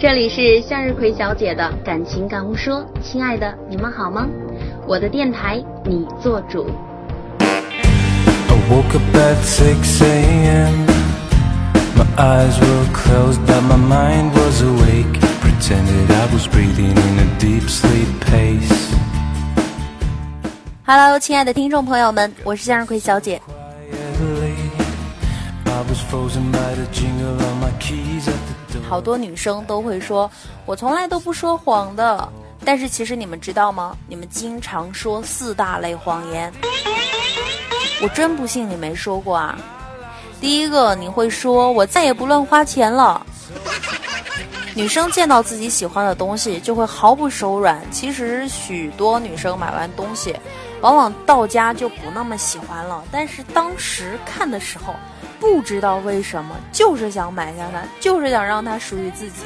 这里是向日葵小姐的感情感悟说，亲爱的，你们好吗？我的电台，你做主。Hello，亲爱的听众朋友们，我是向日葵小姐。好多女生都会说，我从来都不说谎的。但是其实你们知道吗？你们经常说四大类谎言，我真不信你没说过啊。第一个，你会说我再也不乱花钱了。女生见到自己喜欢的东西就会毫不手软。其实许多女生买完东西，往往到家就不那么喜欢了。但是当时看的时候。不知道为什么，就是想买下它，就是想让它属于自己。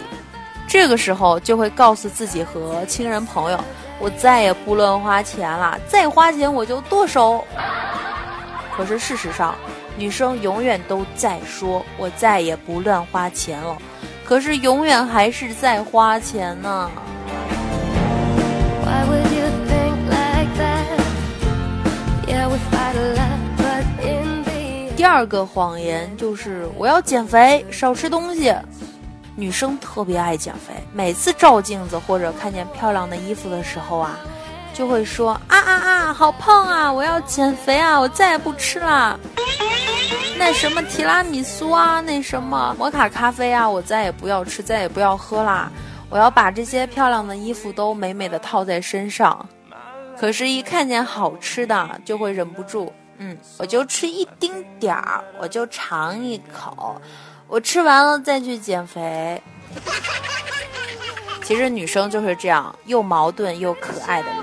这个时候就会告诉自己和亲人朋友：“我再也不乱花钱了，再花钱我就剁手。”可是事实上，女生永远都在说：“我再也不乱花钱了。”可是永远还是在花钱呢。第二个谎言就是我要减肥，少吃东西。女生特别爱减肥，每次照镜子或者看见漂亮的衣服的时候啊，就会说啊啊啊，好胖啊！我要减肥啊！我再也不吃了。那什么提拉米苏啊，那什么摩卡咖啡啊，我再也不要吃，再也不要喝啦！我要把这些漂亮的衣服都美美的套在身上。可是，一看见好吃的，就会忍不住。嗯，我就吃一丁点儿，我就尝一口，我吃完了再去减肥。其实女生就是这样，又矛盾又可爱的人。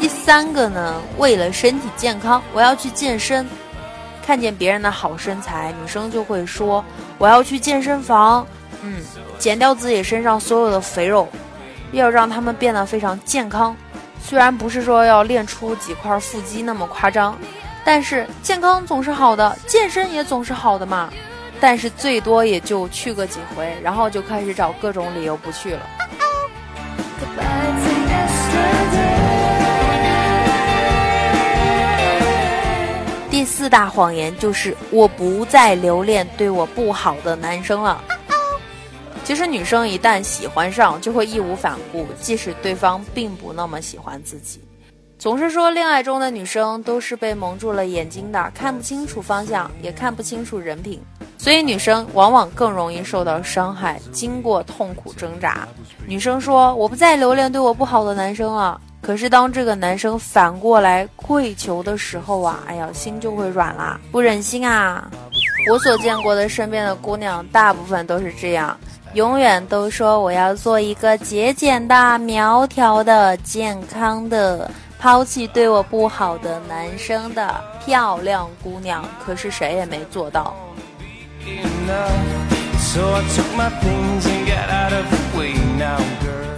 第三个呢，为了身体健康，我要去健身。看见别人的好身材，女生就会说我要去健身房。嗯。减掉自己身上所有的肥肉，要让他们变得非常健康。虽然不是说要练出几块腹肌那么夸张，但是健康总是好的，健身也总是好的嘛。但是最多也就去个几回，然后就开始找各种理由不去了。四大谎言就是我不再留恋对我不好的男生了。其实女生一旦喜欢上，就会义无反顾，即使对方并不那么喜欢自己。总是说恋爱中的女生都是被蒙住了眼睛的，看不清楚方向，也看不清楚人品，所以女生往往更容易受到伤害，经过痛苦挣扎。女生说：“我不再留恋对我不好的男生了。”可是当这个男生反过来跪求的时候啊，哎呀，心就会软啦，不忍心啊。我所见过的身边的姑娘，大部分都是这样。永远都说我要做一个节俭的、苗条的、健康的，抛弃对我不好的男生的漂亮姑娘，可是谁也没做到。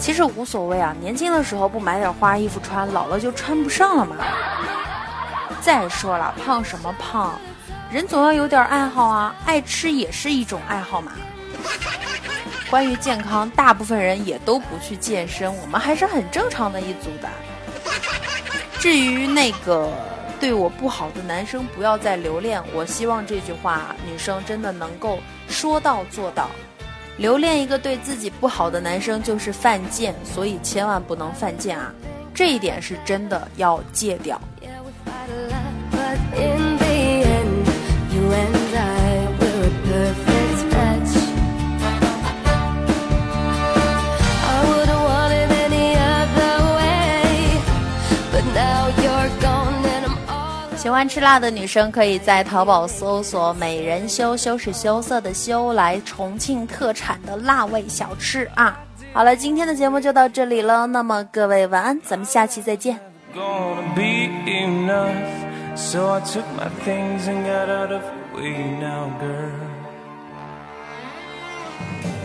其实无所谓啊，年轻的时候不买点花衣服穿，老了就穿不上了嘛。再说了，胖什么胖，人总要有点爱好啊，爱吃也是一种爱好嘛。关于健康，大部分人也都不去健身，我们还是很正常的一组的。至于那个对我不好的男生，不要再留恋。我希望这句话女生真的能够说到做到。留恋一个对自己不好的男生就是犯贱，所以千万不能犯贱啊！这一点是真的要戒掉。喜欢吃辣的女生可以在淘宝搜索“美人羞”，羞是羞涩的羞，来重庆特产的辣味小吃啊！好了，今天的节目就到这里了，那么各位晚安，咱们下期再见。thank you